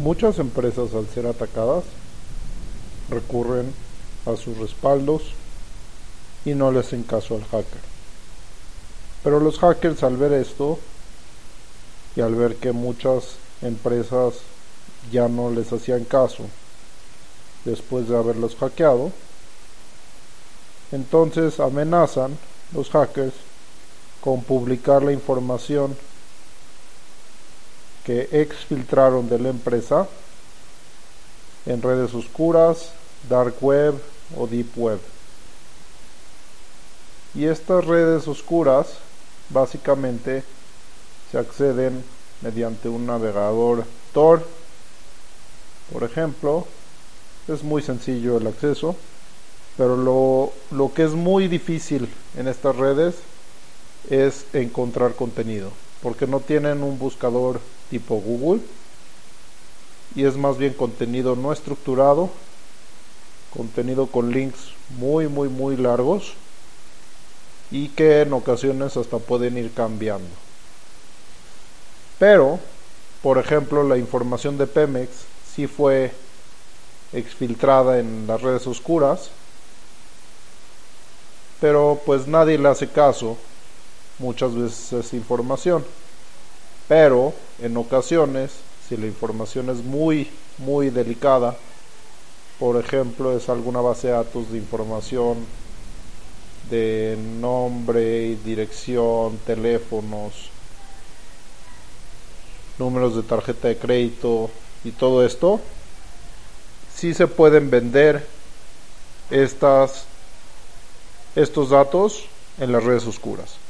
Muchas empresas al ser atacadas recurren a sus respaldos y no le hacen caso al hacker. Pero los hackers al ver esto y al ver que muchas empresas ya no les hacían caso después de haberlos hackeado, entonces amenazan los hackers con publicar la información que exfiltraron de la empresa en redes oscuras, dark web o deep web. Y estas redes oscuras básicamente se acceden mediante un navegador Tor. Por ejemplo, es muy sencillo el acceso, pero lo, lo que es muy difícil en estas redes es encontrar contenido, porque no tienen un buscador tipo Google y es más bien contenido no estructurado, contenido con links muy muy muy largos y que en ocasiones hasta pueden ir cambiando. Pero, por ejemplo, la información de Pemex sí fue exfiltrada en las redes oscuras, pero pues nadie le hace caso muchas veces esa información. Pero en ocasiones, si la información es muy, muy delicada, por ejemplo, es alguna base de datos de información de nombre, dirección, teléfonos, números de tarjeta de crédito y todo esto, sí se pueden vender estas, estos datos en las redes oscuras.